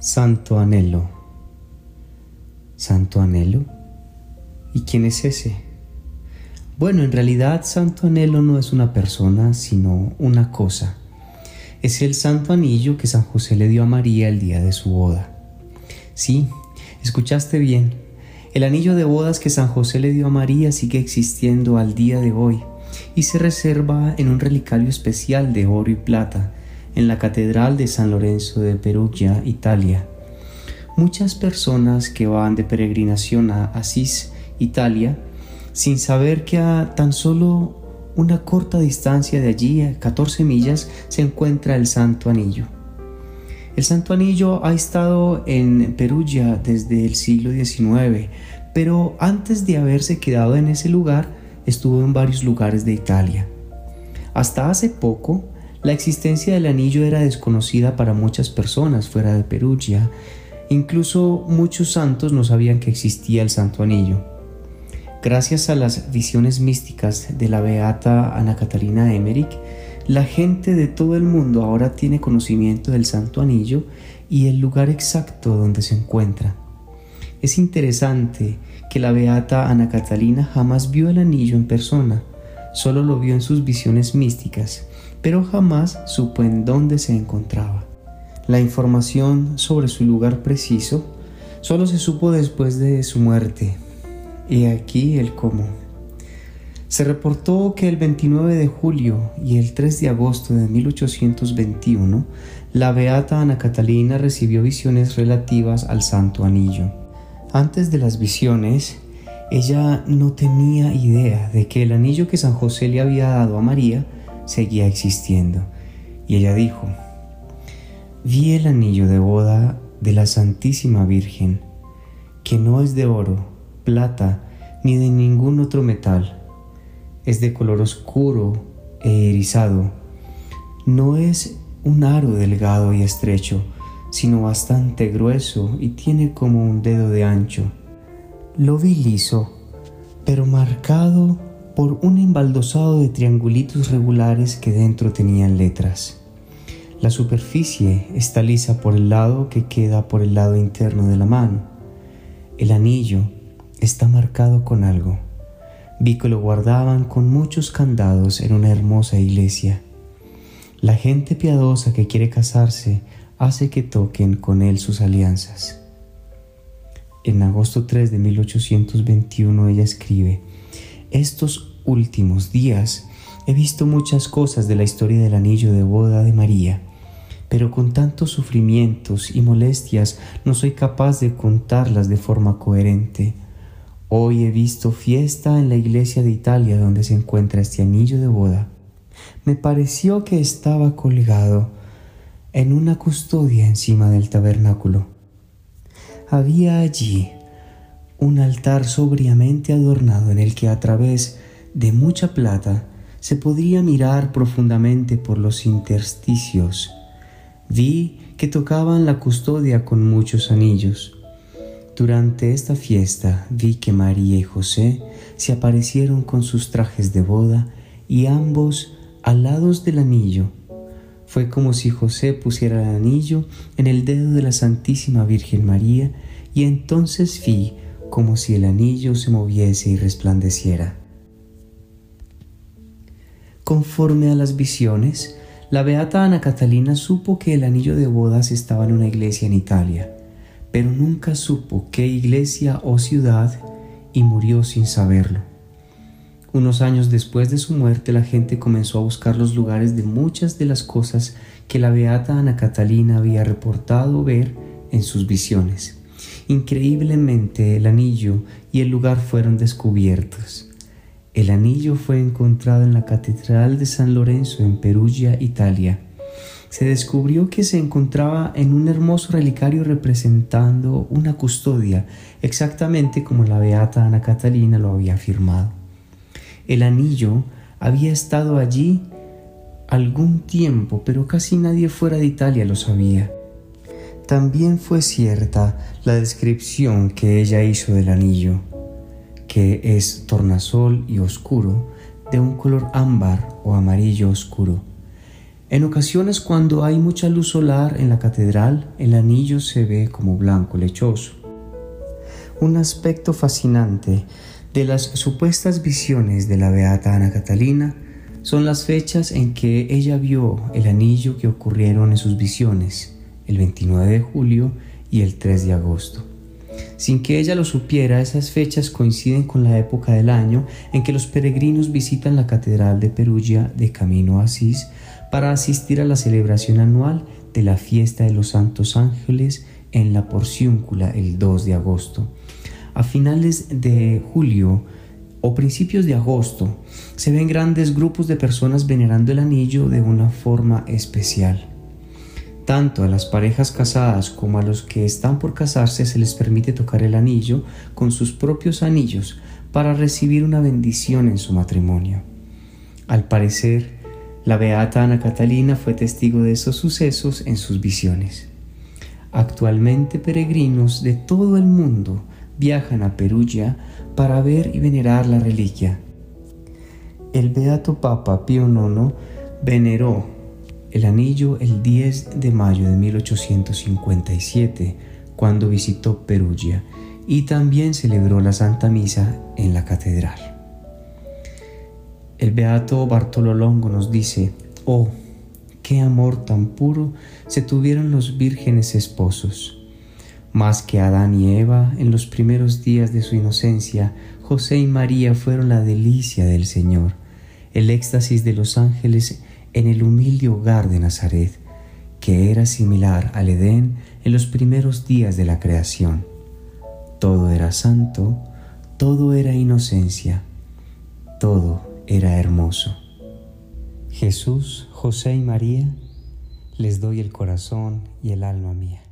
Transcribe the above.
Santo Anhelo. ¿Santo Anhelo? ¿Y quién es ese? Bueno, en realidad Santo Anhelo no es una persona, sino una cosa. Es el santo anillo que San José le dio a María el día de su boda. Sí, escuchaste bien. El anillo de bodas que San José le dio a María sigue existiendo al día de hoy y se reserva en un relicario especial de oro y plata en la Catedral de San Lorenzo de Perugia, Italia. Muchas personas que van de peregrinación a Asís, Italia, sin saber que a tan solo una corta distancia de allí, a 14 millas, se encuentra el Santo Anillo. El Santo Anillo ha estado en Perugia desde el siglo XIX, pero antes de haberse quedado en ese lugar, estuvo en varios lugares de Italia. Hasta hace poco, la existencia del anillo era desconocida para muchas personas fuera de Perugia. Incluso muchos santos no sabían que existía el Santo Anillo. Gracias a las visiones místicas de la beata Ana Catalina Emmerich, la gente de todo el mundo ahora tiene conocimiento del Santo Anillo y el lugar exacto donde se encuentra. Es interesante que la beata Ana Catalina jamás vio el anillo en persona, solo lo vio en sus visiones místicas pero jamás supo en dónde se encontraba. La información sobre su lugar preciso solo se supo después de su muerte. Y aquí el cómo. Se reportó que el 29 de julio y el 3 de agosto de 1821, la beata Ana Catalina recibió visiones relativas al Santo Anillo. Antes de las visiones, ella no tenía idea de que el anillo que San José le había dado a María seguía existiendo. Y ella dijo, vi el anillo de boda de la Santísima Virgen, que no es de oro, plata, ni de ningún otro metal. Es de color oscuro e erizado. No es un aro delgado y estrecho, sino bastante grueso y tiene como un dedo de ancho. Lo vi liso, pero marcado por un embaldosado de triangulitos regulares que dentro tenían letras. La superficie está lisa por el lado que queda por el lado interno de la mano. El anillo está marcado con algo. Vi que lo guardaban con muchos candados en una hermosa iglesia. La gente piadosa que quiere casarse hace que toquen con él sus alianzas. En agosto 3 de 1821 ella escribe, estos últimos días he visto muchas cosas de la historia del anillo de boda de María, pero con tantos sufrimientos y molestias no soy capaz de contarlas de forma coherente. Hoy he visto fiesta en la iglesia de Italia donde se encuentra este anillo de boda. Me pareció que estaba colgado en una custodia encima del tabernáculo. Había allí un altar sobriamente adornado en el que a través de mucha plata se podría mirar profundamente por los intersticios. Vi que tocaban la custodia con muchos anillos. Durante esta fiesta vi que María y José se aparecieron con sus trajes de boda y ambos al lados del anillo. Fue como si José pusiera el anillo en el dedo de la Santísima Virgen María y entonces vi como si el anillo se moviese y resplandeciera. Conforme a las visiones, la beata Ana Catalina supo que el anillo de bodas estaba en una iglesia en Italia, pero nunca supo qué iglesia o ciudad y murió sin saberlo. Unos años después de su muerte la gente comenzó a buscar los lugares de muchas de las cosas que la beata Ana Catalina había reportado ver en sus visiones. Increíblemente el anillo y el lugar fueron descubiertos. El anillo fue encontrado en la Catedral de San Lorenzo en Perugia, Italia. Se descubrió que se encontraba en un hermoso relicario representando una custodia, exactamente como la beata Ana Catalina lo había afirmado. El anillo había estado allí algún tiempo, pero casi nadie fuera de Italia lo sabía. También fue cierta la descripción que ella hizo del anillo, que es tornasol y oscuro, de un color ámbar o amarillo oscuro. En ocasiones cuando hay mucha luz solar en la catedral, el anillo se ve como blanco lechoso. Un aspecto fascinante de las supuestas visiones de la Beata Ana Catalina son las fechas en que ella vio el anillo que ocurrieron en sus visiones, el 29 de julio y el 3 de agosto. Sin que ella lo supiera, esas fechas coinciden con la época del año en que los peregrinos visitan la Catedral de Perugia de camino a Asís para asistir a la celebración anual de la fiesta de los Santos Ángeles en la Porciúncula el 2 de agosto. A finales de julio o principios de agosto se ven grandes grupos de personas venerando el anillo de una forma especial. Tanto a las parejas casadas como a los que están por casarse se les permite tocar el anillo con sus propios anillos para recibir una bendición en su matrimonio. Al parecer, la beata Ana Catalina fue testigo de esos sucesos en sus visiones. Actualmente peregrinos de todo el mundo viajan a Perugia para ver y venerar la reliquia. El beato Papa Pío IX veneró el anillo el 10 de mayo de 1857 cuando visitó Perugia y también celebró la Santa Misa en la catedral. El beato Bartolo Longo nos dice, oh, qué amor tan puro se tuvieron los vírgenes esposos. Más que Adán y Eva en los primeros días de su inocencia, José y María fueron la delicia del Señor, el éxtasis de los ángeles en el humilde hogar de Nazaret, que era similar al Edén en los primeros días de la creación. Todo era santo, todo era inocencia, todo era hermoso. Jesús, José y María, les doy el corazón y el alma mía.